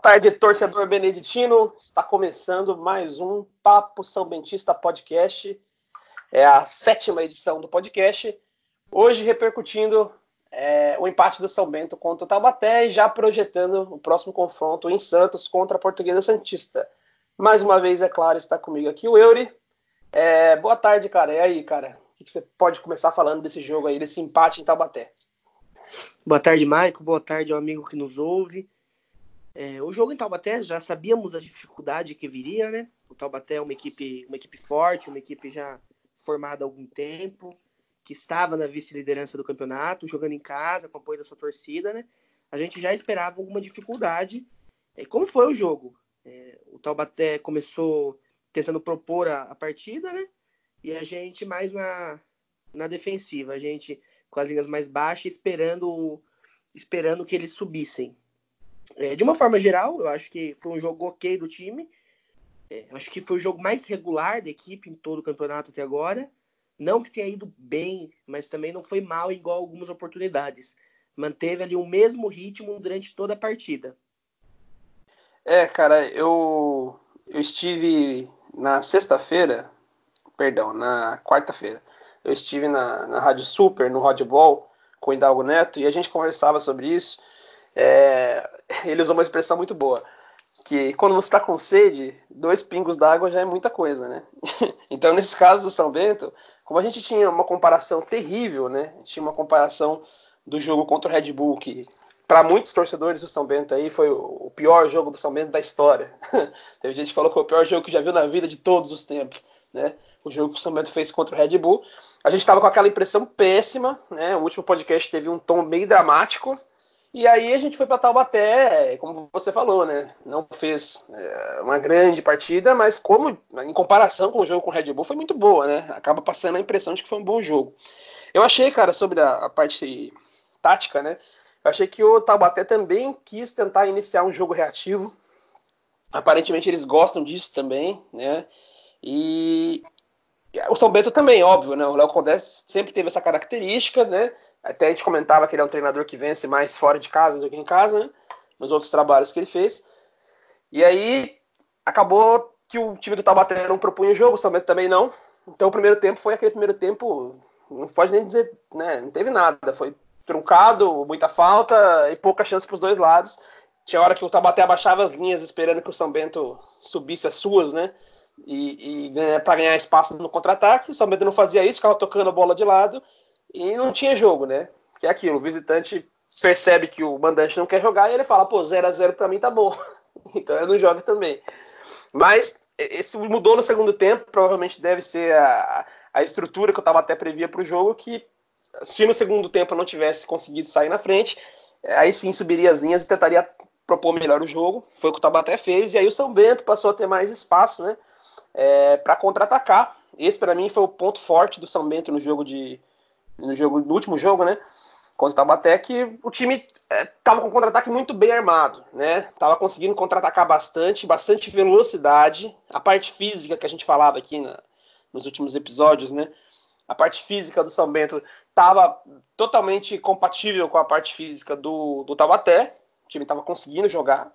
tarde, torcedor beneditino. Está começando mais um Papo São Bentista Podcast. É a sétima edição do podcast. Hoje repercutindo é, o empate do São Bento contra o Taubaté e já projetando o próximo confronto em Santos contra a Portuguesa Santista. Mais uma vez, é claro, está comigo aqui o Eury. É, boa tarde, cara. E aí, cara? O que você pode começar falando desse jogo aí, desse empate em Taubaté? Boa tarde, Maico. Boa tarde ao amigo que nos ouve. É, o jogo em Taubaté já sabíamos a dificuldade que viria, né? O Taubaté é uma equipe, uma equipe forte, uma equipe já formada há algum tempo, que estava na vice-liderança do campeonato, jogando em casa, com apoio da sua torcida, né? A gente já esperava alguma dificuldade. É, como foi o jogo? É, o Taubaté começou tentando propor a, a, partida, né? E a gente mais na, na defensiva, a gente com as linhas mais baixas, esperando esperando que eles subissem. É, de uma forma geral, eu acho que foi um jogo ok do time. É, acho que foi o jogo mais regular da equipe em todo o campeonato até agora. Não que tenha ido bem, mas também não foi mal igual algumas oportunidades. Manteve ali o mesmo ritmo durante toda a partida. É, cara, eu, eu estive na sexta-feira, perdão, na quarta-feira, eu estive na, na Rádio Super, no Rodball, com o Hidalgo Neto, e a gente conversava sobre isso. É, ele usou uma expressão muito boa, que quando você está com sede, dois pingos d'água já é muita coisa, né? então, nesse caso do São Bento, como a gente tinha uma comparação terrível, né? Tinha uma comparação do jogo contra o Red Bull, que para muitos torcedores do São Bento aí foi o pior jogo do São Bento da história. Teve gente que falou que foi o pior jogo que já viu na vida de todos os tempos, né? O jogo que o São Bento fez contra o Red Bull. A gente estava com aquela impressão péssima, né? O último podcast teve um tom meio dramático, e aí a gente foi para Taubaté, como você falou, né? Não fez é, uma grande partida, mas como em comparação com o jogo com o Red Bull foi muito boa, né? Acaba passando a impressão de que foi um bom jogo. Eu achei, cara, sobre a, a parte tática, né? Eu achei que o Taubaté também quis tentar iniciar um jogo reativo. Aparentemente eles gostam disso também, né? E o São Bento também, óbvio, né? O Léo Condé sempre teve essa característica, né? Até a gente comentava que ele é um treinador que vence mais fora de casa do que em casa, né? Nos outros trabalhos que ele fez. E aí acabou que o time do Taubaté não propunha o jogo, o São Bento também não. Então o primeiro tempo foi aquele primeiro tempo, não pode nem dizer, né? Não teve nada, foi truncado, muita falta e pouca chance para os dois lados. Tinha hora que o Taubaté abaixava as linhas esperando que o São Bento subisse as suas, né? E, e né, para ganhar espaço no contra-ataque. O São Bento não fazia isso, ficava tocando a bola de lado e não tinha jogo, né? Que é aquilo, o visitante percebe que o mandante não quer jogar e ele fala, pô, 0 a 0 para mim tá bom. então ele não joga também. Mas esse mudou no segundo tempo, provavelmente deve ser a, a estrutura que eu estava até previa para o jogo, que se no segundo tempo eu não tivesse conseguido sair na frente, aí sim subiria as linhas e tentaria propor melhor o jogo. Foi o que o Tabaté fez, e aí o São Bento passou a ter mais espaço né, é, para contra-atacar. Esse para mim foi o ponto forte do São Bento no jogo de, no, jogo, no último jogo, né? Contra o Taubaté, que o time estava é, com contra-ataque muito bem armado, né? Tava conseguindo contra-atacar bastante, bastante velocidade. A parte física que a gente falava aqui na, nos últimos episódios, né? A parte física do São Bento estava totalmente compatível com a parte física do, do Taubaté. O time estava conseguindo jogar.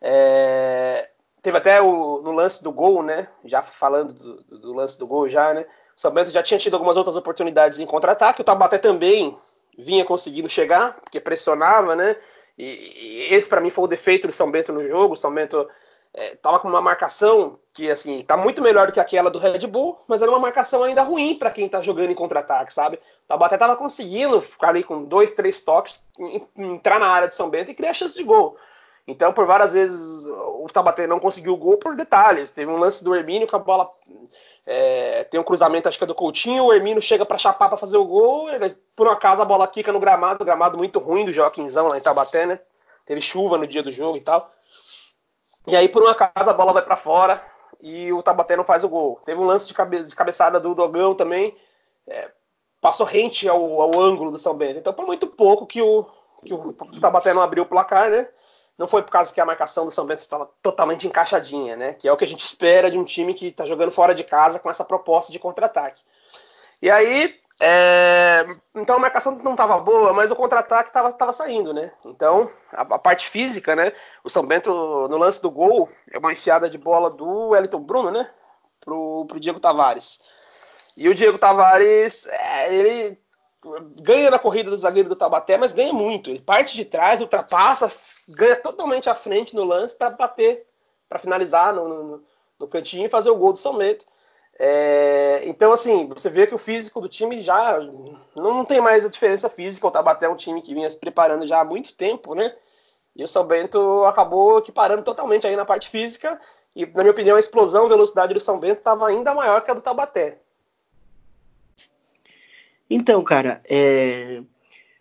É, teve até o, no lance do gol, né? Já falando do, do, lance do gol já, né? O São Bento já tinha tido algumas outras oportunidades em contra-ataque. O Taubaté também vinha conseguindo chegar, porque pressionava, né? E, e esse para mim foi o defeito do São Bento no jogo. O São Bento é, com uma marcação que assim tá muito melhor do que aquela do Red Bull, mas era uma marcação ainda ruim para quem tá jogando em contra-ataque, sabe? O Taubaté tava conseguindo ficar ali com dois, três toques, entrar na área de São Bento e criar chance de gol. Então, por várias vezes, o Tabaté não conseguiu o gol por detalhes. Teve um lance do Hermínio que a bola é, tem um cruzamento, acho que é do Coutinho. O Hermínio chega para chapar para fazer o gol. Ele, por um acaso, a bola quica no gramado, gramado muito ruim do Joaquinzão lá em Tabaté, né? Teve chuva no dia do jogo e tal. E aí, por um acaso, a bola vai para fora e o Tabaté não faz o gol. Teve um lance de, cabe de cabeçada do Dogão também. É, passou rente ao, ao, ângulo do São Bento. Então, por muito pouco que o, que o Tabaté não abriu o placar, né? Não foi por causa que a marcação do São Bento estava totalmente encaixadinha, né? Que é o que a gente espera de um time que está jogando fora de casa com essa proposta de contra-ataque. E aí É, então a marcação não estava boa, mas o contra-ataque estava saindo, né? Então a, a, parte física, né? O São Bento no lance do gol é uma enfiada de bola do Wellington Bruno, né? Pro, pro Diego Tavares. E o Diego Tavares, é, ele ganha na corrida do zagueiro do Tabaté, mas ganha muito. Ele parte de trás, ultrapassa, ganha totalmente à frente no lance para bater, para finalizar no, no, no, cantinho e fazer o gol do São Bento. É, então, assim, você vê que o físico do time já não tem mais a diferença física. O Tabaté é um time que vinha se preparando já há muito tempo, né? E o São Bento acabou equiparando totalmente aí na parte física. E, na minha opinião, a explosão, a velocidade do São Bento estava ainda maior que a do Tabaté. Então, cara, é...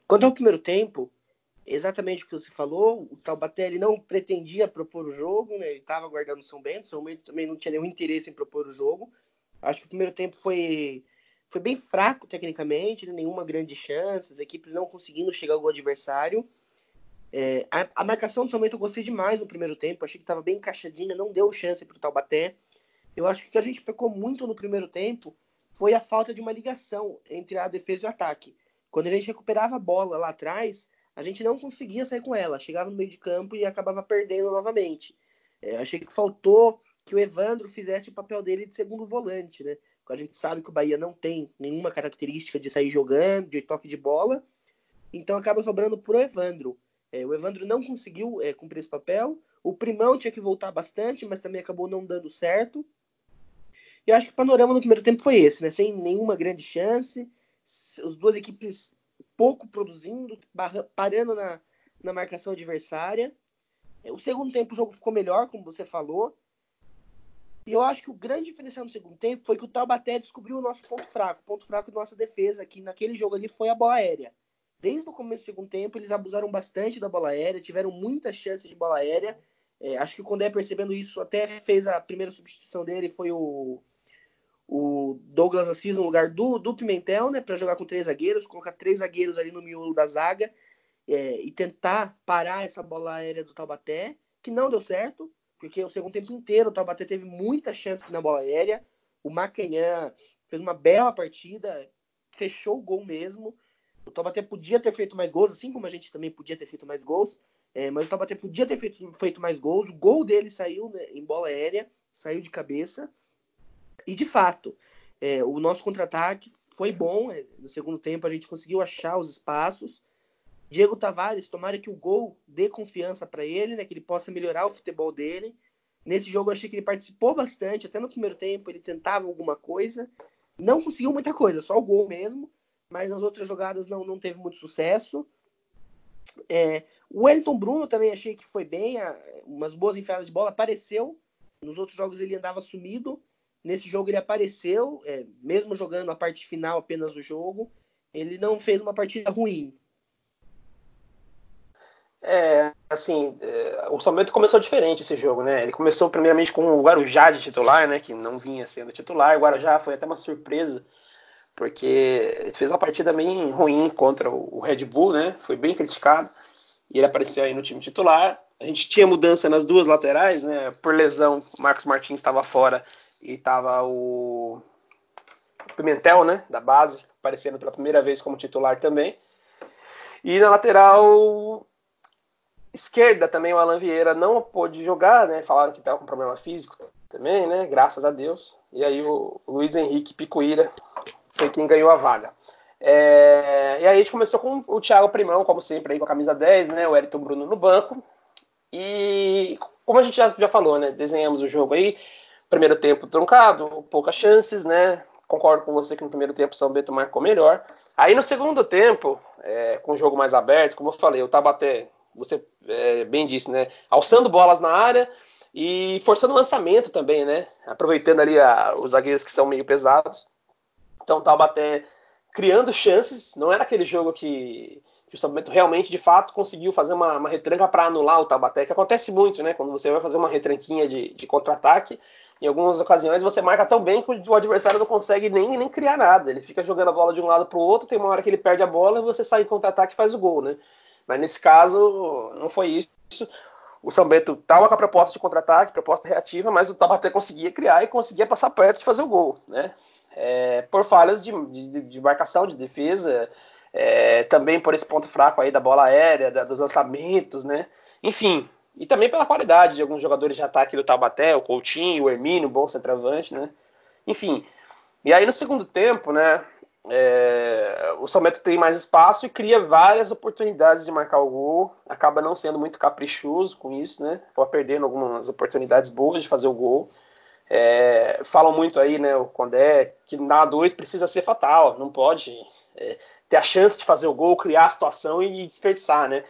quanto ao primeiro tempo, exatamente o que você falou, o Taubaté ele não pretendia propor o jogo, né? ele estava guardando o São Bento, o São Bento também não tinha nenhum interesse em propor o jogo. Acho que o primeiro tempo foi, foi bem fraco tecnicamente, né? nenhuma grande chance, as equipes não conseguindo chegar ao adversário. É, a, a, marcação do São Bento eu gostei demais no primeiro tempo, achei que estava bem encaixadinha, não deu chance para o Taubaté. Eu acho que o que a gente pecou muito no primeiro tempo foi a falta de uma ligação entre a defesa e o ataque. Quando a gente recuperava a bola lá atrás, a gente não conseguia sair com ela, chegava no meio de campo e acabava perdendo novamente. É, achei que faltou que o Evandro fizesse o papel dele de segundo volante, né? Porque a gente sabe que o Bahia não tem nenhuma característica de sair jogando, de toque de bola, então acaba sobrando pro Evandro. É, o Evandro não conseguiu é, cumprir esse papel. O Primão tinha que voltar bastante, mas também acabou não dando certo. E eu acho que o panorama no primeiro tempo foi esse, né? Sem nenhuma grande chance, as duas equipes pouco produzindo, parando na, na marcação adversária. O segundo tempo o jogo ficou melhor, como você falou. E eu acho que o grande diferencial no segundo tempo foi que o Taubaté descobriu o nosso ponto fraco. O ponto fraco da nossa defesa, que naquele jogo ali foi a bola aérea. Desde o começo do segundo tempo, eles abusaram bastante da bola aérea, tiveram muitas chances de bola aérea. É, acho que o Condé, percebendo isso, até fez a primeira substituição dele, foi o, o Douglas Assis no lugar do, do Pimentel, né, para jogar com três zagueiros, colocar três zagueiros ali no miolo da zaga é, e tentar parar essa bola aérea do Taubaté, que não deu certo porque o segundo tempo inteiro o Taubaté teve muita chance na bola aérea. O Macanhã fez uma bela partida, fechou o gol mesmo. O Taubaté podia ter feito mais gols, assim como a gente também podia ter feito mais gols. É, mas o Taubaté podia ter feito, feito mais gols. O gol dele saiu né, em bola aérea, saiu de cabeça. E de fato, é, o nosso contra-ataque foi bom. É, no segundo tempo a gente conseguiu achar os espaços. Diego Tavares, tomara que o gol dê confiança para ele, né, que ele possa melhorar o futebol dele. Nesse jogo eu achei que ele participou bastante, até no primeiro tempo ele tentava alguma coisa, não conseguiu muita coisa, só o gol mesmo, mas nas outras jogadas não, não teve muito sucesso. É, o Wellington Bruno também achei que foi bem, umas boas enfiadas de bola, apareceu. Nos outros jogos ele andava sumido, nesse jogo ele apareceu, é, mesmo jogando a parte final apenas do jogo, ele não fez uma partida ruim. É, assim, é, o São Bento começou diferente esse jogo, né? Ele começou primeiramente com o Guarujá de titular, né? Que não vinha sendo titular. O Guarujá foi até uma surpresa, porque fez uma partida bem ruim contra o Red Bull, né? Foi bem criticado. E ele apareceu aí no time titular. A gente tinha mudança nas duas laterais, né? Por lesão, o Marcos Martins estava fora e estava o Pimentel, né? Da base, aparecendo pela primeira vez como titular também. E na lateral, Esquerda também o Alan Vieira não pôde jogar, né? Falaram que estava com problema físico também, né? Graças a Deus. E aí o Luiz Henrique Picuíra foi quem ganhou a vaga. É... E aí a gente começou com o Thiago Primão, como sempre, aí com a camisa 10, né? O Elton Bruno no banco. E como a gente já, já falou, né? Desenhamos o jogo aí. Primeiro tempo truncado, poucas chances, né? Concordo com você que no primeiro tempo São Bento marcou melhor. Aí no segundo tempo, é, com o jogo mais aberto, como eu falei, o Tabaté você é, bem disse, né? Alçando bolas na área e forçando o lançamento também, né? Aproveitando ali a, os zagueiros que são meio pesados. Então o até criando chances. Não era aquele jogo que, que o São Bento realmente, de fato, conseguiu fazer uma, uma retranca para anular o Taubaté, que acontece muito, né? Quando você vai fazer uma retranquinha de, de contra-ataque, em algumas ocasiões você marca tão bem que o adversário não consegue nem, nem criar nada. Ele fica jogando a bola de um lado para o outro, tem uma hora que ele perde a bola e você sai em contra-ataque e faz o gol, né? Mas nesse caso, não foi isso. O São Bento estava com a proposta de contra-ataque, proposta reativa, mas o Tabaté conseguia criar e conseguia passar perto de fazer o gol, né? é, por falhas de, de, de, marcação, de defesa, é, também por esse ponto fraco aí da bola aérea, da, dos lançamentos, né? Enfim, e também pela qualidade de alguns jogadores de ataque do Taubaté, o Coutinho, o Hermínio, bom centroavante, né? Enfim, e aí no segundo tempo, né? É, o São Bento tem mais espaço e cria várias oportunidades de marcar o gol. Acaba não sendo muito caprichoso com isso, né? Acaba perdendo algumas oportunidades boas de fazer o gol. É, falam muito aí, né, o Condé, que na 2 precisa ser fatal, não pode é, ter a chance de fazer o gol, criar a situação e desperdiçar, né?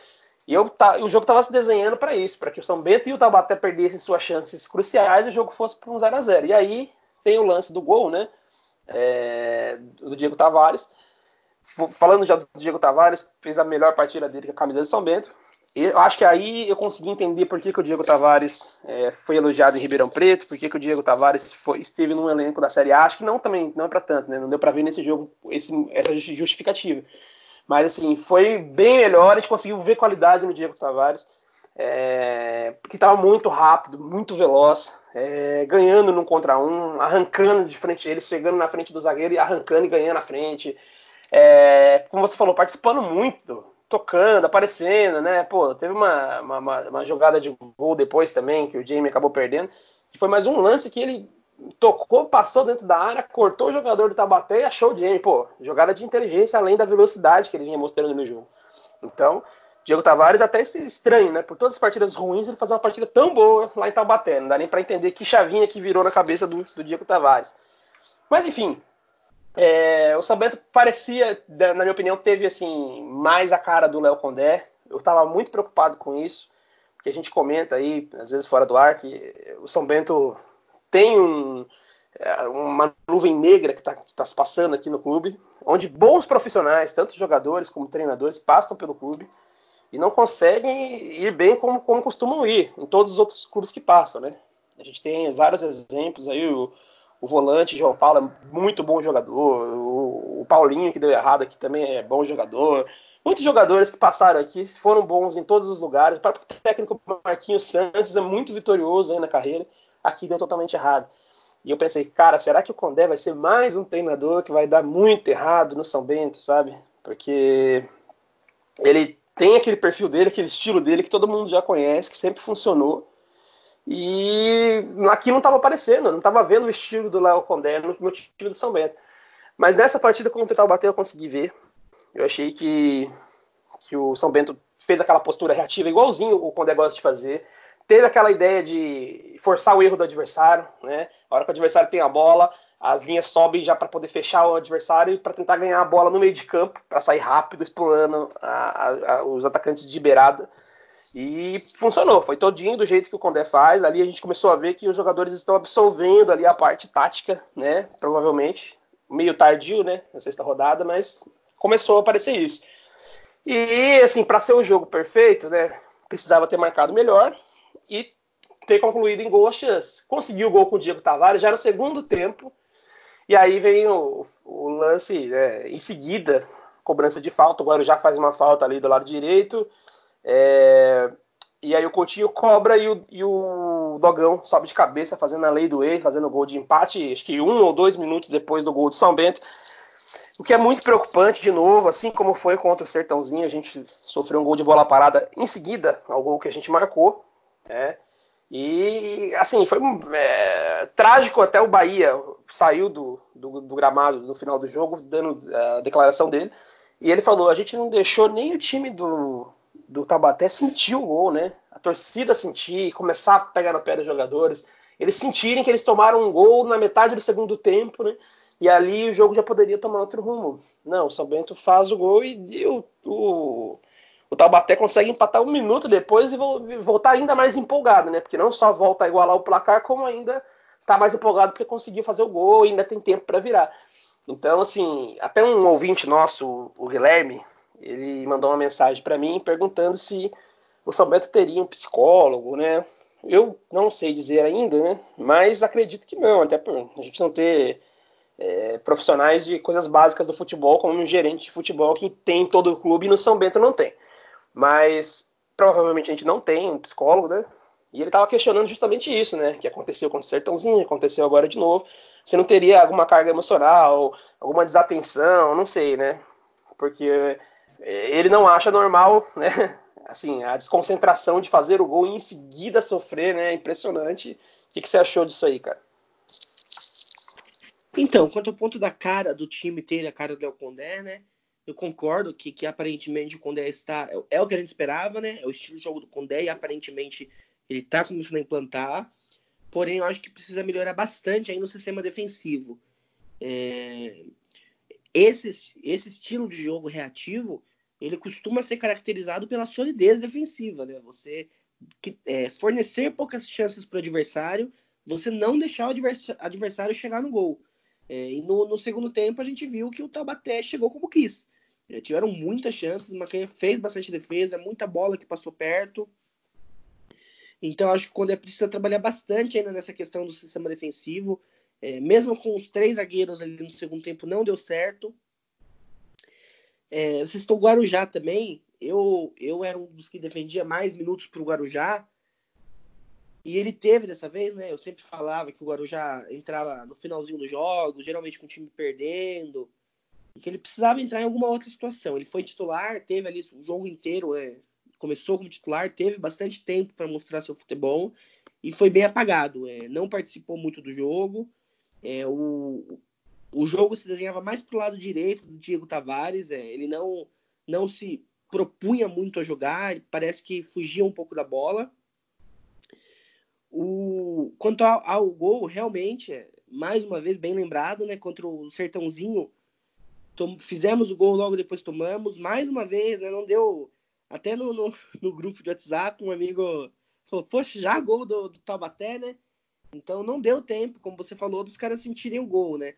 E eu, tá, o jogo estava se desenhando para isso, para que o São Bento e o Taubaté perdessem suas chances cruciais e o jogo fosse para um 0 a 0 E aí tem o lance do gol, né? É, do Diego Tavares. Falando já do Diego Tavares, fez a melhor partida dele com a camisa de São Bento. Eu acho que aí eu consegui entender por que, que o Diego Tavares é, foi elogiado em Ribeirão Preto, por que, que o Diego Tavares foi, esteve no elenco da Série A. Acho que não também, não é para tanto, né? Não deu para ver nesse jogo esse, essa justificativa. Mas assim, foi bem melhor, a gente conseguiu ver qualidade no Diego Tavares, é, que estava muito rápido, muito veloz, é, ganhando num contra um, arrancando de frente ele, chegando na frente do zagueiro e arrancando e ganhando na frente. É, como você falou, participando muito, tocando, aparecendo, né? Pô, teve uma, uma, uma, jogada de gol depois também, que o Jamie acabou perdendo, que foi mais um lance que ele tocou, passou dentro da área, cortou o jogador do Tabaté e achou o Jamie. Pô, jogada de inteligência além da velocidade que ele vinha mostrando no jogo. Então, Diego Tavares até estranho, né? Por todas as partidas ruins, ele fazer uma partida tão boa lá em Taubaté. Não dá nem para entender que chavinha que virou na cabeça do, do Diego Tavares. Mas enfim, é, o Bento parecia, na minha opinião, teve assim mais a cara do Léo Condé. Eu estava muito preocupado com isso, porque a gente comenta aí, às vezes fora do ar, que o São Bento tem um, é, uma nuvem negra que está tá se passando aqui no clube, onde bons profissionais, tanto jogadores como treinadores, passam pelo clube e não conseguem ir bem como, como costumam ir em todos os outros clubes que passam, né? A gente tem vários exemplos aí, o, o volante João Paulo é muito bom jogador, o, o, Paulinho que deu errado aqui também é bom jogador. Muitos jogadores que passaram aqui foram bons em todos os lugares. O próprio técnico Marquinhos Santos é muito vitorioso aí na carreira. Aqui deu totalmente errado. E eu pensei, cara, será que o Condé vai ser mais um treinador que vai dar muito errado no São Bento, sabe? Porque ele tem aquele perfil dele, aquele estilo dele que todo mundo já conhece, que sempre funcionou. E aqui não estava aparecendo, não estava vendo o estilo do Léo Condé no, no time do São Bento. Mas nessa partida contra o Taubaté eu consegui ver. Eu achei que, que o São Bento fez aquela postura reativa, igualzinho o Condé gosta de fazer. Teve aquela ideia de forçar o erro do adversário, né? A hora que o adversário tem a bola, as linhas sobem já para poder fechar o adversário para tentar ganhar a bola no meio de campo, para sair rápido, explorando a, a, os atacantes de beirada. E funcionou, foi todinho do jeito que o Condé faz. Ali a gente começou a ver que os jogadores estão absolvendo ali a parte tática, né? Provavelmente. Meio tardio, né? Na sexta rodada, mas começou a aparecer isso. E, assim, para ser o jogo perfeito, né? Precisava ter marcado melhor e ter concluído em chance. Conseguiu o gol com o Diego Tavares já no segundo tempo. E aí vem o, o lance é, em seguida, cobrança de falta. Agora já faz uma falta ali do lado direito. É, e aí o Coutinho cobra e o, e o, Dogão sobe de cabeça fazendo a lei do ex, fazendo o gol de empate, acho que um ou dois minutos depois do gol do São Bento. O que é muito preocupante, de novo, assim como foi contra o Sertãozinho, a gente sofreu um gol de bola parada em seguida ao gol que a gente marcou. Né? E assim, foi é, trágico até o Bahia saiu do, do, do, gramado no final do jogo, dando a declaração dele. E ele falou: a gente não deixou nem o time do, do Tabaté sentir o gol, né? A torcida sentir, começar a pegar no pé dos jogadores, eles sentirem que eles tomaram um gol na metade do segundo tempo, né? E ali o jogo já poderia tomar outro rumo. Não, o São Bento faz o gol e o, o, o Taubaté consegue empatar um minuto depois e voltar ainda mais empolgado, né? Porque não só volta a igualar o placar, como ainda está mais empolgado porque conseguiu fazer o gol e ainda tem tempo para virar. Então, assim, até um ouvinte nosso, o Guilherme, ele mandou uma mensagem para mim perguntando se o São Bento teria um psicólogo, né? Eu não sei dizer ainda, né? Mas acredito que não, até por a gente não ter é, profissionais de coisas básicas do futebol, como um gerente de futebol que tem em todo o clube e no São Bento não tem. Mas provavelmente a gente não tem um psicólogo, né? E ele estava questionando justamente isso, né? Que aconteceu com o Sertãozinho, aconteceu agora de novo. Você não teria alguma carga emocional, alguma desatenção, não sei, né? Porque ele não acha normal, né? Assim, a desconcentração de fazer o gol e em seguida sofrer, né? É impressionante. O que, você achou disso aí, cara? Então, quanto ao ponto da cara do time ter a cara do Condé, né? Eu concordo que, que aparentemente o Condé está. É, é, o que a gente esperava, né? É o estilo de jogo do Condé e aparentemente ele está começando a implantar. Porém, eu acho que precisa melhorar bastante aí no sistema defensivo. É, esse, esse estilo de jogo reativo, ele costuma ser caracterizado pela solidez defensiva, né? Você que, é, fornecer poucas chances para o adversário, você não deixar o adversário chegar no gol. É, e no, no, segundo tempo a gente viu que o Taubaté chegou como quis. É, tiveram muitas chances, o Macanha fez bastante defesa, muita bola que passou perto. Então acho que quando é preciso trabalhar bastante ainda nessa questão do sistema defensivo. É, mesmo com os três zagueiros ali no segundo tempo não deu certo. É, você citou o Guarujá também. Eu, eu era um dos que defendia mais minutos para o Guarujá. E ele teve dessa vez, né? Eu sempre falava que o Guarujá entrava no finalzinho dos jogos, geralmente com o time perdendo, e que ele precisava entrar em alguma outra situação. Ele foi titular, teve ali o jogo inteiro, é, começou como titular, teve bastante tempo para mostrar seu futebol e foi bem apagado. É, não participou muito do jogo. É, o, o jogo se desenhava mais para o lado direito do Diego Tavares. É, ele não, não se propunha muito a jogar, parece que fugia um pouco da bola. O, quanto ao, ao, gol, realmente, é, mais uma vez bem lembrado, né? Contra o Sertãozinho, tom, fizemos o gol logo depois tomamos. Mais uma vez, né? Não deu. Até no, no, no grupo de WhatsApp, um amigo falou: Poxa, já gol do, do Taubaté, né? Então não deu tempo, como você falou, dos caras sentirem o gol, né?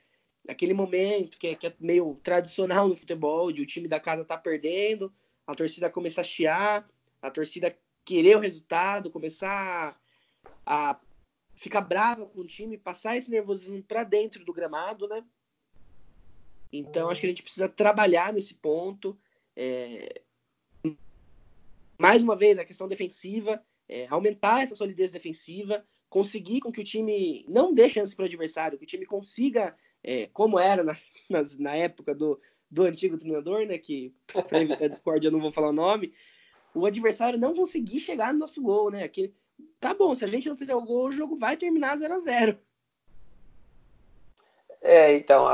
Aquele momento que é, que é meio tradicional no futebol, de o time da casa tá perdendo, a torcida começar a chiar, a torcida querer o resultado, começar a ficar brava com o time, passar esse nervosismo para dentro do gramado, né? Então acho que a gente precisa trabalhar nesse ponto. É... Mais uma vez, a questão defensiva, é, aumentar essa solidez defensiva, conseguir com que o time não dê chance para o adversário, que o time consiga, é, como era na, na, na, época do, do antigo treinador, né? Que para evitar discórdia eu não vou falar o nome, o adversário não conseguir chegar no nosso gol, né? Aquele, tá bom, se a gente não fizer o gol, o jogo vai terminar 0 a 0 É, então,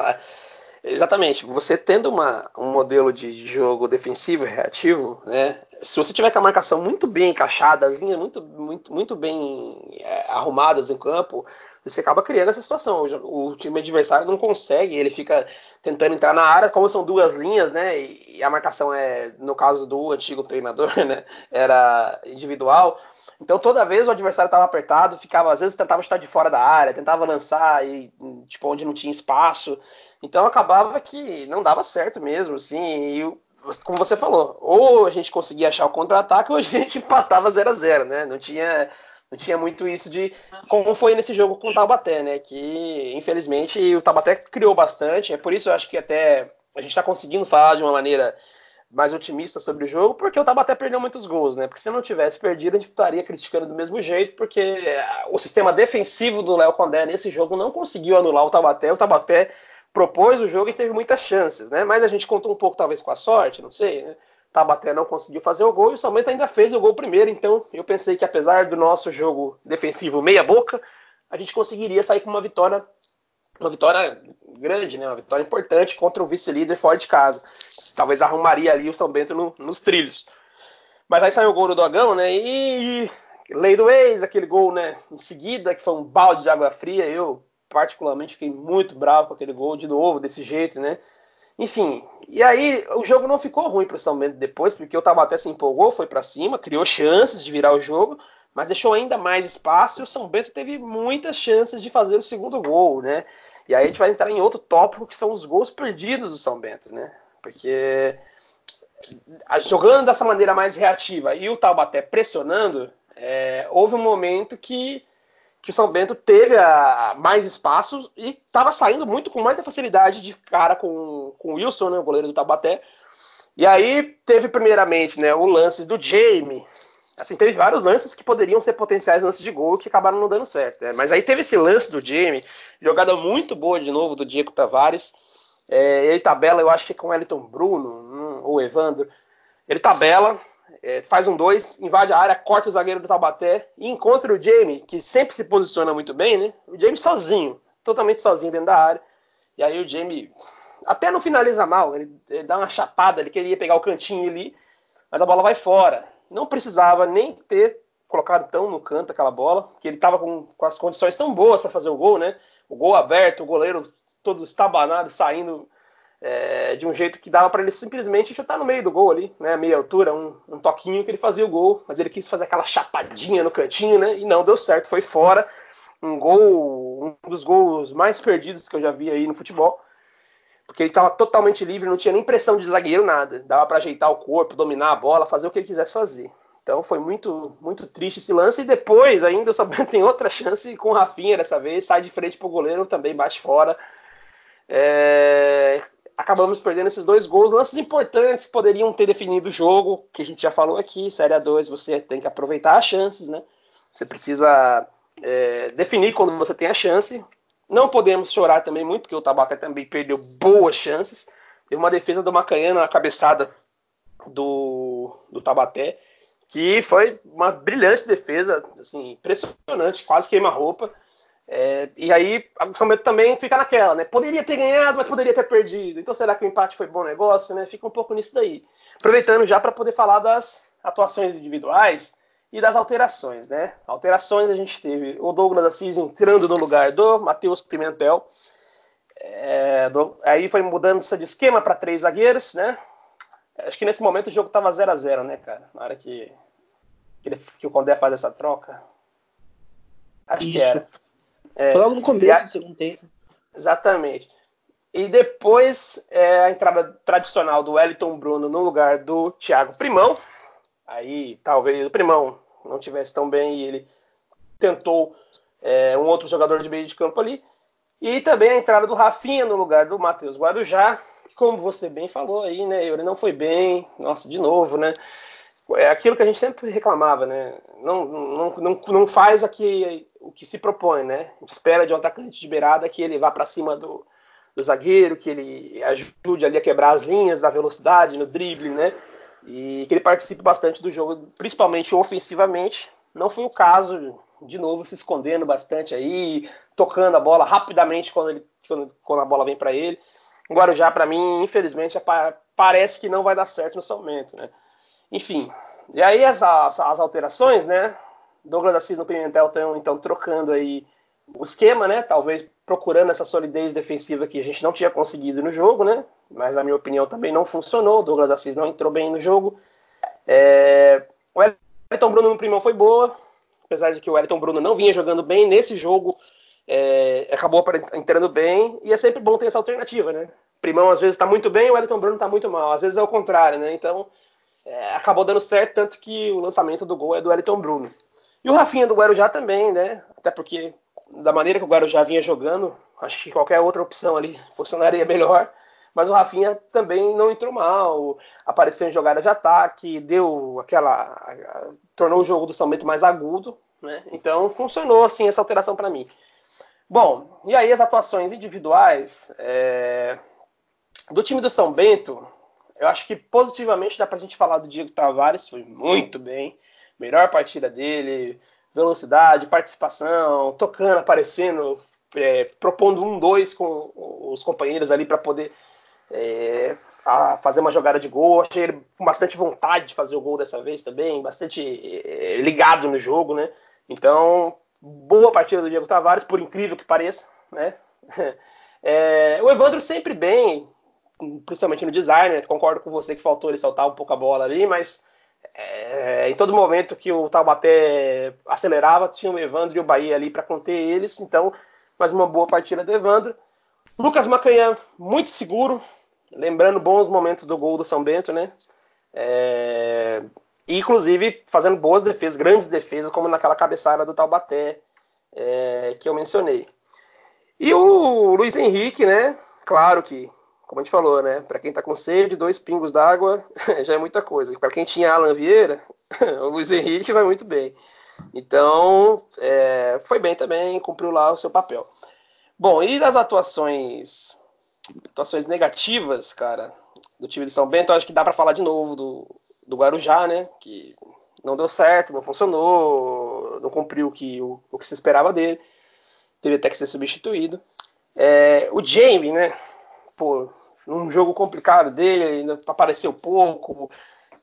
exatamente. Você tendo uma, um modelo de jogo defensivo e reativo, né? Se você tiver com a marcação muito bem encaixada, muito, muito, muito bem é, arrumadas em campo, você acaba criando essa situação. O, o, time adversário não consegue, ele fica tentando entrar na área, como são duas linhas, né? E, e a marcação é, no caso do antigo treinador, né? Era individual então toda vez o adversário estava apertado, ficava às vezes tentava estar de fora da área, tentava lançar e tipo onde não tinha espaço. Então acabava que não dava certo mesmo, assim. E como você falou, ou a gente conseguia achar o contra-ataque ou a gente empatava 0 a 0, né? Não tinha não tinha muito isso de como foi nesse jogo com o Taubaté, né? Que infelizmente o Taubaté criou bastante. É por isso eu acho que até a gente está conseguindo falar de uma maneira mais otimista sobre o jogo, porque o Tabaté perdeu muitos gols, né? Porque se não tivesse perdido, a gente estaria criticando do mesmo jeito, porque o sistema defensivo do Léo Condé nesse jogo não conseguiu anular o Tabaté. O Tabaté propôs o jogo e teve muitas chances, né? Mas a gente contou um pouco, talvez, com a sorte, não sei, né? Tabaté não conseguiu fazer o gol e o Salmento ainda fez o gol primeiro, então eu pensei que apesar do nosso jogo defensivo meia boca, a gente conseguiria sair com uma vitória uma vitória grande, né? Uma vitória importante contra o vice-líder fora de casa talvez arrumaria ali o São Bento no, nos trilhos. Mas aí saiu o gol do Dogão, né? E, e lei do ex, aquele gol, né? Em seguida, que foi um balde de água fria. Eu, particularmente, fiquei muito bravo com aquele gol de novo, desse jeito, né? Enfim, e aí o jogo não ficou ruim para o São Bento depois, porque o Taubaté se empolgou, foi para cima, criou chances de virar o jogo, mas deixou ainda mais espaço e o São Bento teve muitas chances de fazer o segundo gol, né? E aí a gente vai entrar em outro tópico que são os gols perdidos do São Bento, né? Porque jogando dessa maneira mais reativa e o Taubaté pressionando, é, houve um momento que, que o São Bento teve a, mais espaço e estava saindo muito com muita facilidade de cara com, com o Wilson, né, o goleiro do Taubaté. E aí teve primeiramente né, o lance do Jamie, Assim, teve vários lances que poderiam ser potenciais lances de gol que acabaram não dando certo. Né? Mas aí teve esse lance do Jamie, jogada muito boa de novo do Diego Tavares. É, ele tabela, eu acho que é com o Elton Bruno hum, ou Evandro. Ele tabela, é, faz um 2, invade a área, corta o zagueiro do Tabaté e encontra o Jamie, que sempre se posiciona muito bem, né? O Jamie sozinho, totalmente sozinho dentro da área. E aí o Jamie até não finaliza mal, ele, ele dá uma chapada, ele queria pegar o cantinho ali, mas a bola vai fora. Não precisava nem ter colocado tão no canto aquela bola, que ele estava com, com, as condições tão boas para fazer o gol, né? O gol aberto, o goleiro todo estabanado, saindo é, de um jeito que dava para ele simplesmente chutar no meio do gol ali, né? Meia altura, um, um, toquinho que ele fazia o gol, mas ele quis fazer aquela chapadinha no cantinho, né? E não deu certo, foi fora. Um gol, um dos gols mais perdidos que eu já vi aí no futebol porque ele estava totalmente livre, não tinha nem pressão de zagueiro, nada. Dava para ajeitar o corpo, dominar a bola, fazer o que ele quisesse fazer. Então foi muito muito triste esse lance. E depois, ainda, o Sabino tem outra chance com o Rafinha dessa vez, sai de frente pro goleiro, também bate fora. É... Acabamos perdendo esses dois gols, lances importantes que poderiam ter definido o jogo, que a gente já falou aqui. Série A2, você tem que aproveitar as chances, né? Você precisa é, definir quando você tem a chance. Não podemos chorar também muito, porque o Tabata também perdeu boas chances. Teve uma defesa do Macanhana na cabeçada do, do Tabaté, que foi uma brilhante defesa, assim, impressionante, quase queima-roupa. É, e aí o São Bento também fica naquela, né? Poderia ter ganhado, mas poderia ter perdido. Então será que o empate foi bom negócio, né? Fica um pouco nisso daí. Aproveitando já para poder falar das atuações individuais, e das alterações, né? Alterações a gente teve o Douglas Assis entrando no lugar do Matheus Pimentel. É, do, aí foi mudando de esquema para três zagueiros, né? Acho que nesse momento o jogo estava 0 a 0 né, cara? Na hora que, que, ele, que o Condé faz essa troca. Acho Isso. que era. É, foi logo no começo a, do segundo tempo. Exatamente. E depois é, a entrada tradicional do Wellington Bruno no lugar do Thiago Primão. Aí talvez o Primão não tivesse tão bem e ele tentou é, um outro jogador de meio de campo ali. E também a entrada do Rafinha no lugar do Matheus Guarujá, que como você bem falou aí, né? Ele não foi bem, nossa, de novo, né? É aquilo que a gente sempre reclamava, né? Não, não, não, não faz aqui o que se propõe, né? Espera de um atacante de beirada que ele vá para cima do, do zagueiro, que ele ajude ali a quebrar as linhas da velocidade, no drible, né? e que ele participe bastante do jogo, principalmente ofensivamente. Não foi o caso, de novo, se escondendo bastante aí, tocando a bola rapidamente quando, ele, quando, quando a bola vem para ele. O Guarujá, para mim, infelizmente, parece que não vai dar certo no momento, né? Enfim, e aí as, as, as alterações, né? Douglas Assis no Pimentel estão então trocando aí o esquema, né? Talvez procurando essa solidez defensiva que a gente não tinha conseguido no jogo, né? Mas na minha opinião também não funcionou. O Douglas Assis não entrou bem no jogo. É... O Elton Bruno no primão foi boa, apesar de que o Elton Bruno não vinha jogando bem nesse jogo. É... acabou entrando bem e é sempre bom ter essa alternativa, né? Primão às vezes está muito bem, o Elton Bruno está muito mal. Às vezes é o contrário, né? Então é... acabou dando certo, tanto que o lançamento do gol é do Elton Bruno. E o Rafinha do Guarujá também, né? Até porque da maneira que o Guarujá vinha jogando, acho que qualquer outra opção ali funcionaria melhor. Mas o Rafinha também não entrou mal, apareceu em jogada de ataque, deu aquela. tornou o jogo do São Bento mais agudo, né? Então funcionou assim essa alteração para mim. Bom, e aí as atuações individuais é... do time do São Bento, eu acho que positivamente dá para a gente falar do Diego Tavares, foi muito bem, melhor partida dele, velocidade, participação, tocando, aparecendo, é, propondo um, dois com os companheiros ali para poder é, fazer uma jogada de gol. Achei ele com bastante vontade de fazer o gol dessa vez também, bastante é, ligado no jogo, né? Então, boa partida do Diego Tavares, por incrível que pareça, né? É, o Evandro sempre bem, principalmente no design, né? concordo com você que faltou ele saltar um pouco a bola ali, mas é, em todo momento que o Taubaté acelerava, tinha o Evandro e o Bahia ali para conter eles. Então, mais uma boa partida do Evandro. Lucas Macanhã, muito seguro, lembrando bons momentos do gol do São Bento, né? É, inclusive fazendo boas defesas, grandes defesas, como naquela cabeçada do Taubaté é, que eu mencionei. E o Luiz Henrique, né? Claro que como a gente falou, né? Para quem está com sede, dois pingos d'água já é muita coisa. Para quem tinha Alan Vieira, o Luiz Henrique vai muito bem. Então, é, foi bem também, cumpriu lá o seu papel. Bom, e das atuações atuações negativas, cara, do time de São Bento, acho que dá para falar de novo do, do Guarujá, né? Que não deu certo, não funcionou, não cumpriu o que, o, o que se esperava dele. Teve até que ser substituído. É, o Jamie, né? Pô, num jogo complicado dele, apareceu pouco,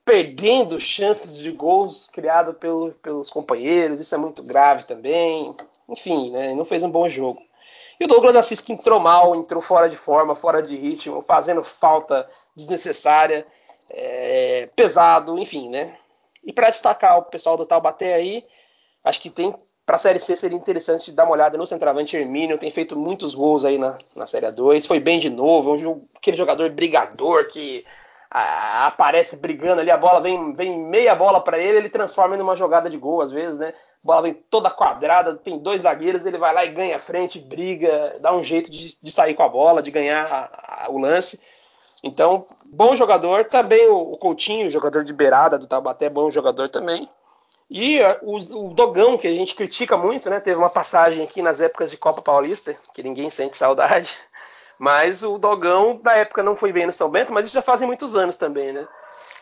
perdendo chances de gols criados pelo, pelos companheiros, isso é muito grave também. Enfim, né, não fez um bom jogo. E o Douglas Assis que entrou mal, entrou fora de forma, fora de ritmo, fazendo falta desnecessária, é, pesado, enfim, né? E para destacar o pessoal do Taubaté aí, acho que tem para a Série C seria interessante dar uma olhada no centroavante Hermínio, tem feito muitos gols aí na, na Série 2, foi bem de novo, um, aquele jogador brigador que a, aparece brigando ali, a bola vem, vem meia bola para ele, ele transforma em uma jogada de gol às vezes, né? A bola vem toda quadrada, tem dois zagueiros, ele vai lá e ganha a frente, briga, dá um jeito de, de sair com a bola, de ganhar a, a, o lance. Então, bom jogador. Também o, o Coutinho, jogador de beirada do Tabaté, bom jogador também. E o, o, Dogão, que a gente critica muito, né? Teve uma passagem aqui nas épocas de Copa Paulista, que ninguém sente saudade. Mas o Dogão, na época, não foi bem no São Bento, mas isso já fazem muitos anos também, né?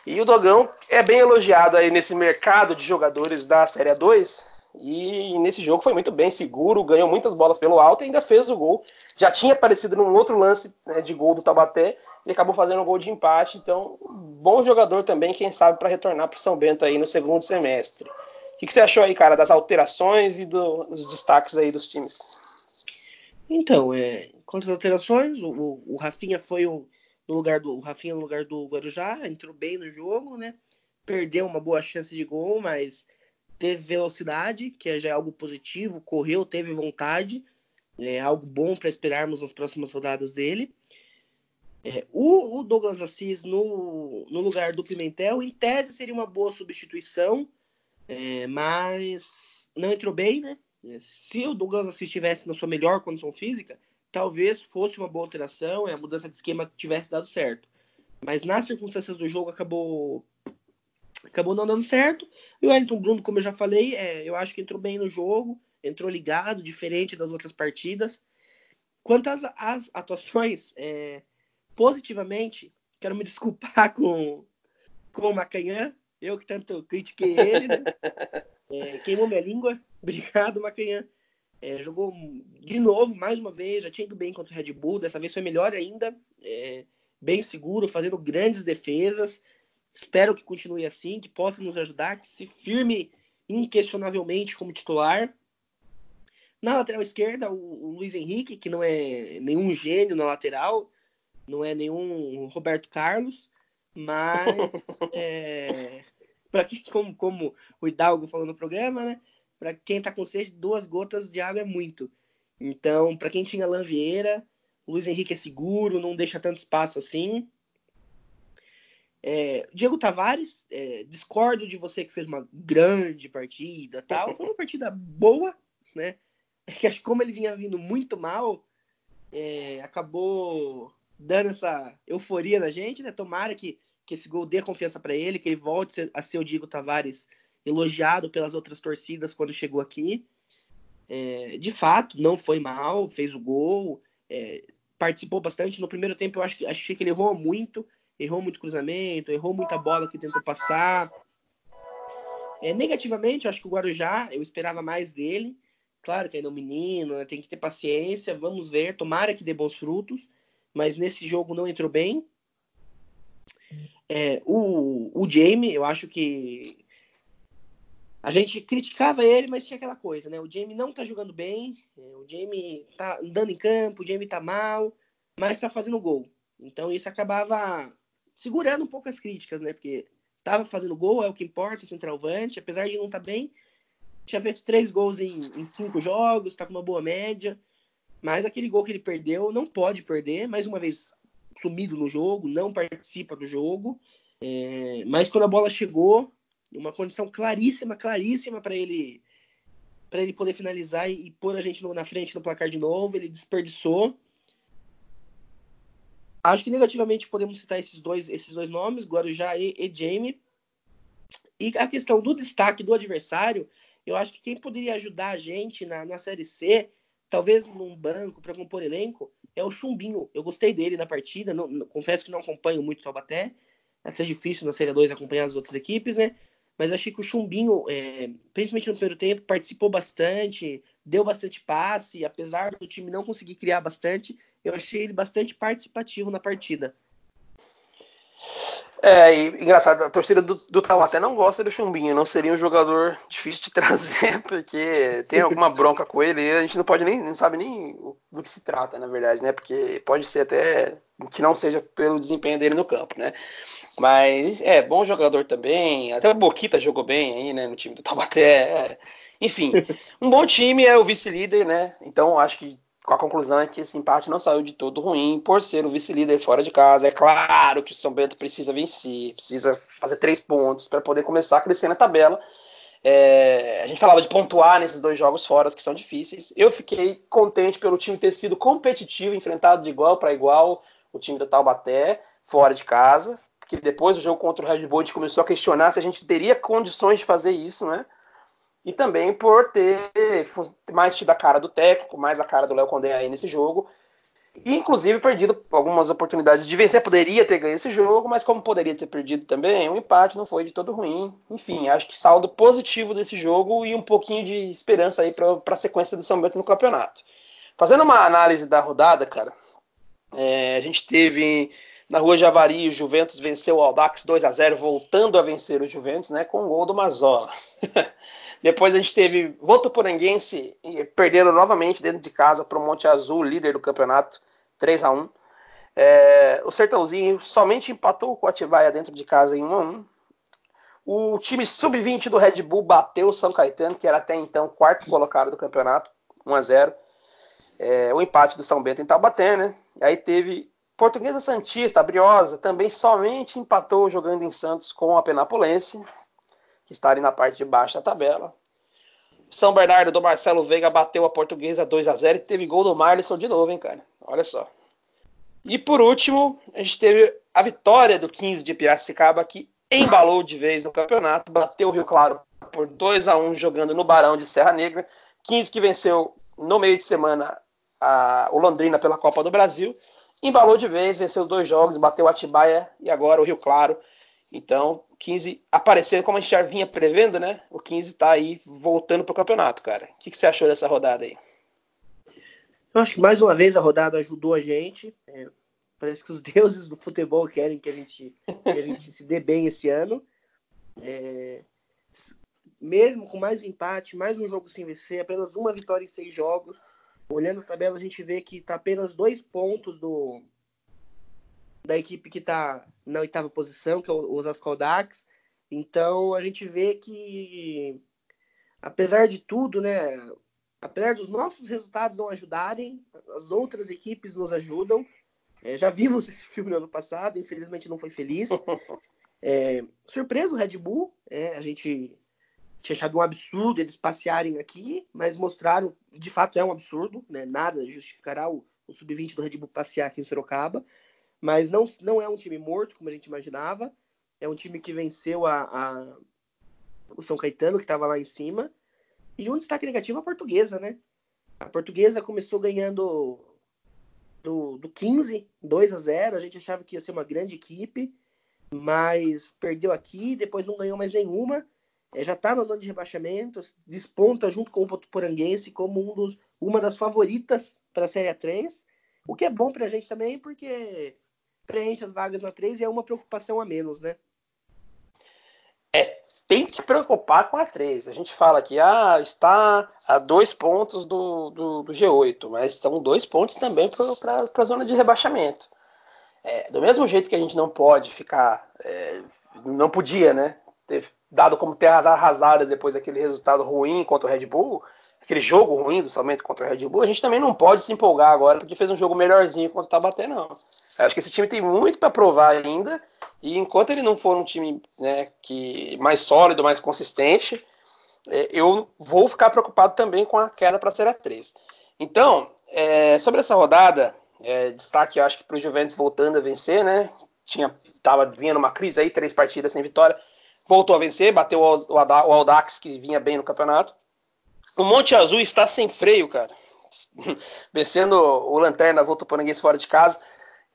E o Dogão é bem elogiado aí nesse mercado de jogadores da Série 2. E nesse jogo foi muito bem, seguro, ganhou muitas bolas pelo alto e ainda fez o gol. Já tinha aparecido num outro lance né, de gol do Tabaté e acabou fazendo um gol de empate. Então, bom jogador também, quem sabe, para retornar para São Bento aí no segundo semestre. O que, que, você achou aí, cara, das alterações e do, dos destaques aí dos times? Então, é, alterações, o, o Rafinha foi o, no lugar do o Rafinha no lugar do Guarujá, entrou bem no jogo, né? Perdeu uma boa chance de gol, mas teve velocidade, que já é algo positivo, correu, teve vontade, é algo bom para esperarmos nas próximas rodadas dele. É, o, o, Douglas Assis no, no, lugar do Pimentel, em tese seria uma boa substituição, é, mas não entrou bem, né? É, se o Douglas Assis estivesse na sua melhor condição física, talvez fosse uma boa alteração e a mudança de esquema tivesse dado certo. Mas nas circunstâncias do jogo acabou acabou não dando certo. E o Wellington Bruno, como eu já falei, é, eu acho que entrou bem no jogo, entrou ligado, diferente das outras partidas. Quanto às, às atuações, é, positivamente, quero me desculpar com, com o Macanhã, eu que tanto critiquei ele, né? é, queimou minha língua, obrigado Macanhã. É, jogou de novo, mais uma vez, já tinha ido bem contra o Red Bull, dessa vez foi melhor ainda, é, bem seguro, fazendo grandes defesas. Espero que continue assim, que possa nos ajudar, que se firme inquestionavelmente como titular. Na lateral esquerda, o, o Luiz Henrique, que não é nenhum gênio na lateral, não é nenhum Roberto Carlos, mas é, para quem, como, como o Hidalgo falou no programa, né? Para quem está com sede, duas gotas de água é muito. Então, para quem tinha Lan Vieira, o Luiz Henrique é seguro, não deixa tanto espaço assim. É, Diego Tavares, é, discordo de você que fez uma grande partida, tal. Foi uma partida boa, né? É que acho que como ele vinha vindo muito mal, é, acabou dando essa euforia na gente, né? Tomara que, que esse gol dê confiança para ele, que ele volte a ser o Diego Tavares elogiado pelas outras torcidas quando chegou aqui. É, de fato, não foi mal, fez o gol, é, participou bastante. No primeiro tempo, eu acho que, achei que ele errou muito, errou muito cruzamento, errou muita bola que tentou passar. É, negativamente, eu acho que o Guarujá, eu esperava mais dele. Claro que ainda é um menino, né, tem que ter paciência, vamos ver, tomara que dê bons frutos mas nesse jogo não entrou bem. É, o, o Jamie, eu acho que a gente criticava ele, mas tinha aquela coisa, né? O Jamie não tá jogando bem, é, o Jamie tá andando em campo, o Jamie tá mal, mas tá fazendo gol. Então isso acabava segurando um pouco as críticas, né? Porque tava fazendo gol, é o que importa, centralvante, apesar de não estar tá bem, tinha feito três gols em, em cinco jogos, tá com uma boa média. Mas aquele gol que ele perdeu não pode perder, mais uma vez sumido no jogo, não participa do jogo. É, mas quando a bola chegou, uma condição claríssima, claríssima para ele para ele poder finalizar e, pôr a gente na frente no placar de novo, ele desperdiçou. Acho que negativamente podemos citar esses dois, esses dois nomes, Guarujá e, e Jamie. E a questão do destaque do adversário, eu acho que quem poderia ajudar a gente na, na Série C, talvez num banco para compor elenco, é o Chumbinho. Eu gostei dele na partida, não, não, confesso que não acompanho muito o Taubaté, é até difícil na Série 2 acompanhar as outras equipes, né? Mas achei que o Chumbinho, é, principalmente no primeiro tempo, participou bastante, deu bastante passe, apesar do time não conseguir criar bastante, eu achei ele bastante participativo na partida. É, e, engraçado, a torcida do, do Taubaté não gosta do Chumbinho, não seria um jogador difícil de trazer, porque tem alguma bronca com ele e a gente não pode nem, não sabe nem do que se trata, na verdade, né? Porque pode ser até que não seja pelo desempenho dele no campo, né? Mas é bom jogador também, até o Boquita jogou bem aí, né, no time do Taubaté. É. Enfim, um bom time é o vice-líder, né? Então acho que com a conclusão é que esse empate não saiu de todo ruim por ser o vice-líder fora de casa. É claro que o São Bento precisa vencer, precisa fazer três pontos para poder começar a crescer na tabela. É, a gente falava de pontuar nesses dois jogos fora que são difíceis. Eu fiquei contente pelo time ter sido competitivo, enfrentado de igual para igual o time do Taubaté fora de casa. Que depois do jogo contra o Red Bull a gente começou a questionar se a gente teria condições de fazer isso, né? E também por ter mais tido a cara do técnico, mais a cara do Léo Condé aí nesse jogo. E, inclusive, perdido algumas oportunidades de vencer. Poderia ter ganho esse jogo, mas como poderia ter perdido também, o um empate não foi de todo ruim. Enfim, acho que saldo positivo desse jogo e um pouquinho de esperança aí para a sequência do São Bento no campeonato. Fazendo uma análise da rodada, cara, é, a gente teve na Rua Javari, o Juventus venceu o Aldax 2 a 0 voltando a vencer o Juventus, né, com o gol do Mazola. Depois a gente teve Votuporanguense perdendo novamente dentro de casa para o Monte Azul, líder do campeonato, 3 a 1 é, O Sertãozinho somente empatou com o Atibaia dentro de casa em 1 a 1 O time sub-20 do Red Bull bateu o São Caetano, que era até então quarto colocado do campeonato, 1 a 0 é, O empate do São Bento em Taubaté, né? E aí teve Portuguesa Santista, Briosa, também somente empatou jogando em Santos com a Penapolense, que ali na parte de baixo da tabela. São Bernardo do Marcelo Veiga bateu a Portuguesa 2 a 0 e teve gol do Marlisson de novo, hein, cara? Olha só. E por último, a gente teve a vitória do 15 de Piracicaba, que embalou de vez no campeonato, bateu o Rio Claro por 2 a 1 jogando no Barão de Serra Negra. 15 que venceu no meio de semana a, o Londrina pela Copa do Brasil. Embalou de vez, venceu dois jogos, bateu a Atibaia e agora o Rio Claro. Então, 15 aparecendo como a gente já vinha prevendo, né? O 15 está aí voltando para o campeonato, cara. O que, que, você achou dessa rodada aí? Eu acho que mais uma vez a rodada ajudou a gente. É, parece que os deuses do futebol querem que a gente, que a gente se dê bem esse ano. É, mesmo com mais empate, mais um jogo sem vencer, apenas uma vitória em seis jogos. Olhando a tabela, a gente vê que está apenas dois pontos do, da equipe que está na oitava posição, que é o Osasco Dax. Então a gente vê que, apesar de tudo, né, apesar dos nossos resultados não ajudarem, as outras equipes nos ajudam. É, já vimos esse filme no ano passado, infelizmente não foi feliz. É, surpreso o Red Bull, é, a gente tinha achado um absurdo eles passearem aqui, mas mostraram, de fato é um absurdo, né, nada justificará o, o sub-20 do Red Bull passear aqui em Sorocaba. Mas não, não é um time morto, como a gente imaginava. É um time que venceu a, a o São Caetano, que estava lá em cima. E um destaque negativo a portuguesa, né? A portuguesa começou ganhando do, do 15, 2 a 0. A gente achava que ia ser uma grande equipe, mas perdeu aqui, depois não ganhou mais nenhuma. É, já está na zona de rebaixamento, desponta junto com o Votuporanguense como um dos, uma das favoritas para a Série 3. O que é bom para a gente também, porque preenche as vagas na 3 e é uma preocupação a menos, né? É, tem que preocupar com a 3. A gente fala que ah, está a dois pontos do, do, do G8, mas são dois pontos também para a zona de rebaixamento. É, do mesmo jeito que a gente não pode ficar, é, não podia, né, ter dado como terras arrasadas depois daquele resultado ruim contra o Red Bull, aquele jogo ruim do contra o Red Bull, a gente também não pode se empolgar agora porque fez um jogo melhorzinho contra o Tabaté, não. Acho que esse time tem muito para provar ainda. E enquanto ele não for um time né, que mais sólido, mais consistente, é, eu vou ficar preocupado também com a queda para a Série 3. Então, é, sobre essa rodada, é, destaque eu acho que para o Juventus voltando a vencer, né? Tinha, tava vindo uma crise aí, três partidas sem vitória, voltou a vencer, bateu o Aldax, que vinha bem no campeonato. O Monte Azul está sem freio, cara. Vencendo o Lanterna, voltou para ninguém fora de casa.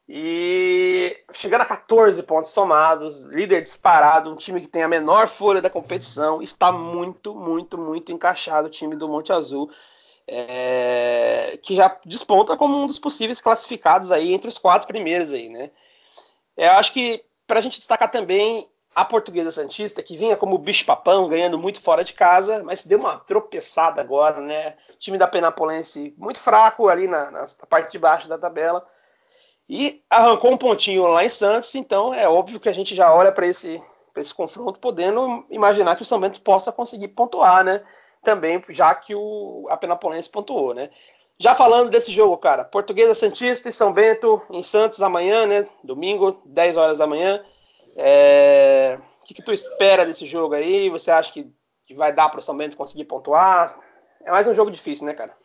E chegando a 14 pontos somados, líder disparado, um time que tem a menor folha da competição, está muito, muito, muito encaixado o time do Monte Azul, é, que já desponta como um dos possíveis classificados aí entre os quatro primeiros aí, né? Eu acho que para a gente destacar também a Portuguesa Santista, que vinha como bicho-papão, ganhando muito fora de casa, mas deu uma tropeçada agora, né? O time da Penapolense muito fraco ali na, na parte de baixo da tabela. E arrancou um pontinho lá em Santos, então é óbvio que a gente já olha para esse, esse confronto podendo imaginar que o São Bento possa conseguir pontuar, né? Também, já que o, a Penapolense pontuou, né? Já falando desse jogo, cara, Portuguesa Santista e São Bento em Santos amanhã, né? Domingo, 10 horas da manhã. É... O que, que, tu espera desse jogo aí? Você acha que vai dar para o São Bento conseguir pontuar? É mais um jogo difícil, né, cara?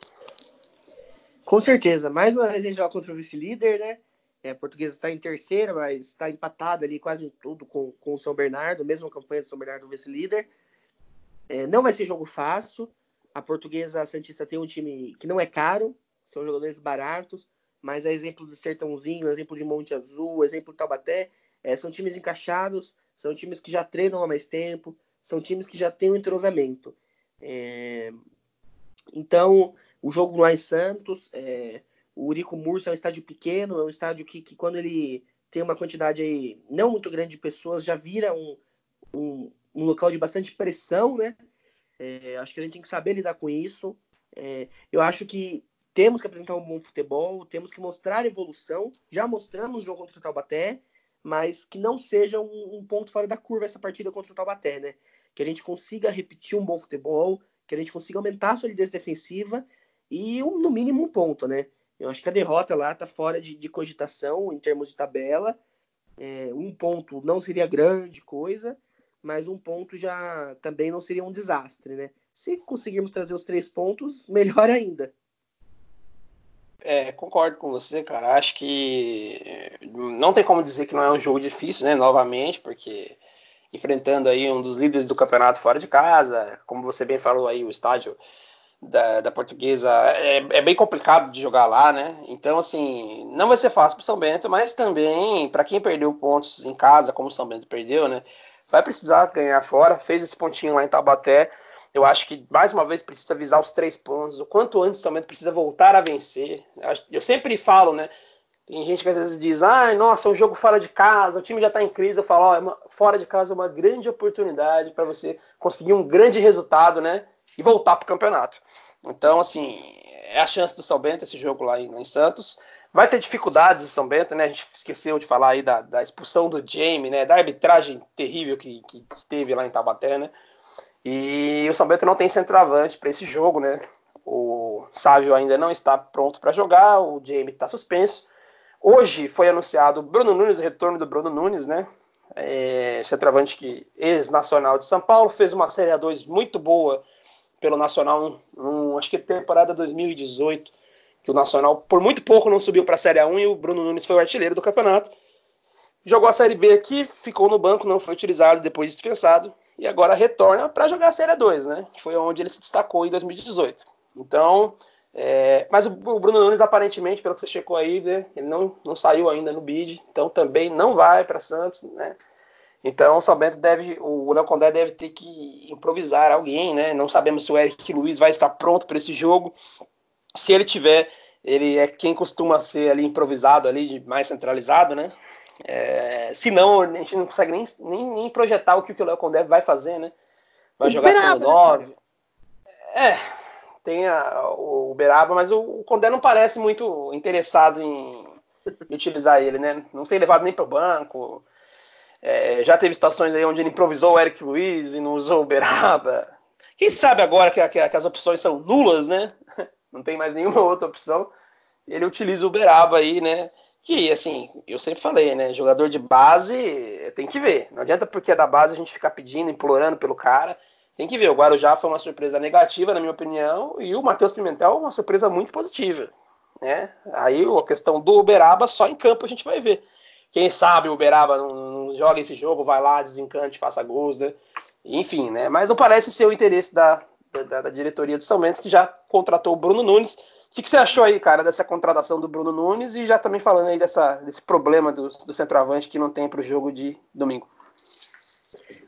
Com certeza. Mais uma vez a gente joga contra o vice-líder, né? É, a Portuguesa está em terceira, mas está empatada ali quase em tudo com, com o São Bernardo, mesma campanha do São Bernardo vice-líder. É, não vai ser jogo fácil. A Portuguesa a Santista tem um time que não é caro, são jogadores baratos, mas é exemplo do Sertãozinho, exemplo de Monte Azul, exemplo do Taubaté, é, são times encaixados, são times que já treinam há mais tempo, são times que já têm um entrosamento. É, então, o jogo lá em Santos, é, o Urico Mursa é um estádio pequeno, é um estádio que, que quando ele tem uma quantidade aí não muito grande de pessoas, já vira um, um, um local de bastante pressão, né? É, acho que a gente tem que saber lidar com isso. É, eu acho que temos que apresentar um bom futebol, temos que mostrar evolução. Já mostramos no jogo contra o Taubaté, mas que não seja um, um, ponto fora da curva essa partida contra o Taubaté, né? Que a gente consiga repetir um bom futebol, que a gente consiga aumentar a solidez defensiva e, um, no mínimo, um ponto, né? Eu acho que a derrota lá tá fora de, de cogitação em termos de tabela. É, um ponto não seria grande coisa, mas um ponto já também não seria um desastre, né? Se conseguirmos trazer os três pontos, melhor ainda. É, concordo com você, cara. Acho que não tem como dizer que não é um jogo difícil, né? Novamente, porque enfrentando aí um dos líderes do campeonato fora de casa, como você bem falou aí, o estádio da, da portuguesa é, é, bem complicado de jogar lá, né? Então, assim, não vai ser fácil para São Bento, mas também para quem perdeu pontos em casa, como São Bento perdeu, né? Vai precisar ganhar fora. Fez esse pontinho lá em Tabaté eu acho que mais uma vez precisa visar os três pontos. O quanto antes também precisa voltar a vencer. Eu sempre falo, né? Tem gente que às vezes diz, ah, nossa, é um jogo fora de casa, o time já está em crise. Eu falo, ó, é fora de casa é uma grande oportunidade para você conseguir um grande resultado, né? E voltar para o campeonato. Então, assim, é a chance do São Bento esse jogo lá em, em, Santos. Vai ter dificuldades o São Bento, né? A gente esqueceu de falar aí da, da expulsão do Jamie, né? Da arbitragem terrível que, que teve lá em Tabaté, né? E o São Bento não tem centroavante para esse jogo, né? O Sávio ainda não está pronto para jogar, o Jamie está suspenso. Hoje foi anunciado o Bruno Nunes, o retorno do Bruno Nunes, né? É, centroavante que ex-nacional de São Paulo, fez uma Série A2 muito boa pelo Nacional, um, acho que temporada 2018, que o Nacional por muito pouco não subiu para a Série A1 e o Bruno Nunes foi o artilheiro do campeonato. Jogou a Série B aqui, ficou no banco, não foi utilizado, depois dispensado, e agora retorna para jogar a Série 2, né? Que foi onde ele se destacou em 2018. Então, é, mas o, o, Bruno Nunes, aparentemente, pelo que você checou aí, né, ele não, não saiu ainda no bid, então também não vai para Santos, né? Então o deve, o Léo Condé deve ter que improvisar alguém, né? Não sabemos se o Eric Luiz vai estar pronto para esse jogo. Se ele tiver, ele é quem costuma ser ali improvisado ali, mais centralizado, né? É, se não, a gente não consegue nem, nem, nem, projetar o que o Léo Condé vai fazer, né? Vai o jogar sendo 9. Né? É, tem a, o Beraba, mas o, o Condé não parece muito interessado em, em utilizar ele, né? Não tem levado nem para o banco. É, já teve situações aí onde ele improvisou o Eric Luiz e não usou o Beraba. Quem sabe agora que, que, que as opções são nulas, né? Não tem mais nenhuma outra opção. Ele utiliza o Beraba aí, né? Que, assim, eu sempre falei, né? Jogador de base tem que ver. Não adianta porque é da base a gente ficar pedindo, implorando pelo cara. Tem que ver. O Guarujá foi uma surpresa negativa, na minha opinião, e o Matheus Pimentel uma surpresa muito positiva. Né? Aí a questão do Uberaba só em campo a gente vai ver. Quem sabe o Uberaba não, não joga esse jogo, vai lá, desencante, faça gols, né? Enfim, né? Mas não parece ser o interesse da, da, da diretoria do São Bento, que já contratou o Bruno Nunes. O que, que, você achou aí, cara, dessa contratação do Bruno Nunes e já também falando aí dessa, desse problema do, do centroavante que não tem para o jogo de domingo?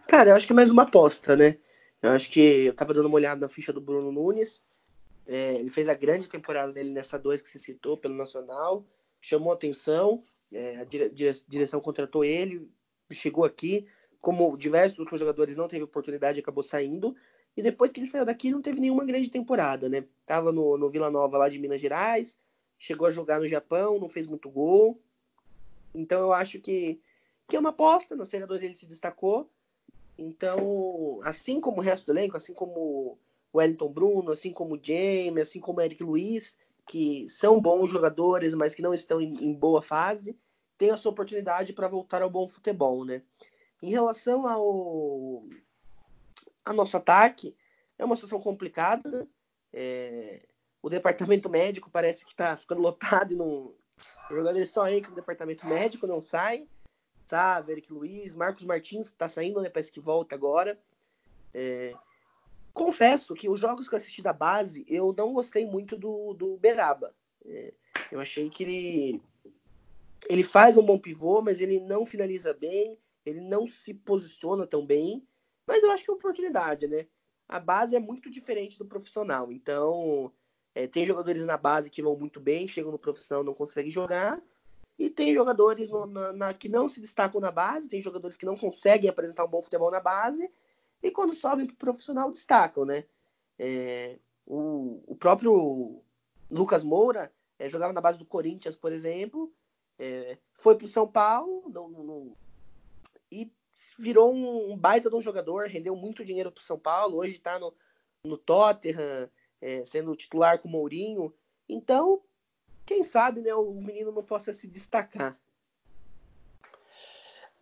Cara, eu acho que é mais uma aposta, né? Eu acho que eu tava dando uma olhada na ficha do Bruno Nunes. É, ele fez a grande temporada dele nessa dois que você citou pelo Nacional, chamou atenção, é, a dire, direção contratou ele, chegou aqui, como diversos outros jogadores não teve oportunidade, acabou saindo. E depois que ele saiu daqui, não teve nenhuma grande temporada, né? Tava no, no Vila Nova lá de Minas Gerais, chegou a jogar no Japão, não fez muito gol. Então eu acho que, que é uma aposta. Na Série 2 ele se destacou. Então, assim como o resto do elenco, assim como o Wellington Bruno, assim como o James, assim como o Eric Luiz, que são bons jogadores, mas que não estão em, em boa fase, tem a sua oportunidade para voltar ao bom futebol, né? Em relação ao, nosso ataque, é uma situação complicada. Né? É, o departamento médico parece que está ficando lotado e não. Os jogadores só entram no departamento médico, não saem. Sabe, Eric Luiz, Marcos Martins está saindo, né? Parece que volta agora. É, confesso que os jogos que eu assisti da base, eu não gostei muito do, do Beraba. É, eu achei que ele, ele faz um bom pivô, mas ele não finaliza bem, ele não se posiciona tão bem. Mas eu acho que é uma oportunidade, né? A base é muito diferente do profissional. Então, é, tem jogadores na base que vão muito bem, chegam no profissional não conseguem jogar. E tem jogadores no, na, na, que não se destacam na base, tem jogadores que não conseguem apresentar um bom futebol na base, e quando sobem para o profissional destacam, né? É, o, o, próprio Lucas Moura é, jogava na base do Corinthians, por exemplo, é, foi para o São Paulo e virou um, um, baita de um jogador, rendeu muito dinheiro para o São Paulo, hoje está no, no Tottenham, é, sendo titular com o Mourinho. Então, quem sabe, né, o menino não possa se destacar.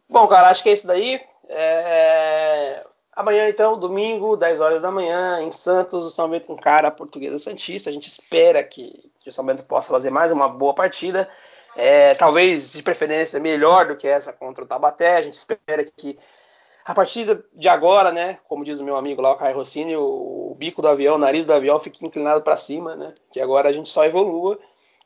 Bom, cara, acho que é isso daí. É... Amanhã, então, domingo, 10 horas da manhã, em Santos, o São Bento encara a Portuguesa Santista. A gente espera que, que o São Bento possa fazer mais uma boa partida. É, talvez, de preferência, melhor do que essa contra o Tabaté. A gente espera que a partir de agora, né, como diz o meu amigo lá, o Caio Rossini, o, o bico do avião, o nariz do avião fique inclinado para cima, né? Que agora a gente só evolua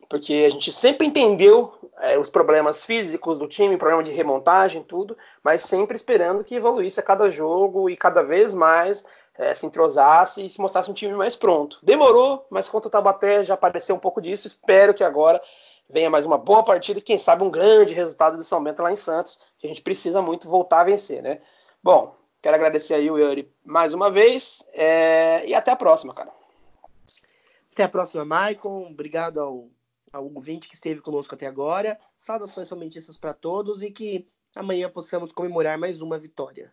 porque a gente sempre entendeu é, os problemas físicos do time, problema de remontagem, tudo, mas sempre esperando que evoluísse a cada jogo e cada vez mais é, se entrosasse e se mostrasse um time mais pronto. Demorou, mas contra o Tabaté já apareceu um pouco disso. Espero que agora venha mais uma boa partida e quem sabe um grande resultado do São Bento lá em Santos, que a gente precisa muito voltar a vencer, né? Bom, quero agradecer aí o Yuri mais uma vez é, e até a próxima, cara. Até a próxima, Maicon. Obrigado ao ao ouvinte que esteve conosco até agora. Saudações somente essas para todos e que amanhã possamos comemorar mais uma vitória.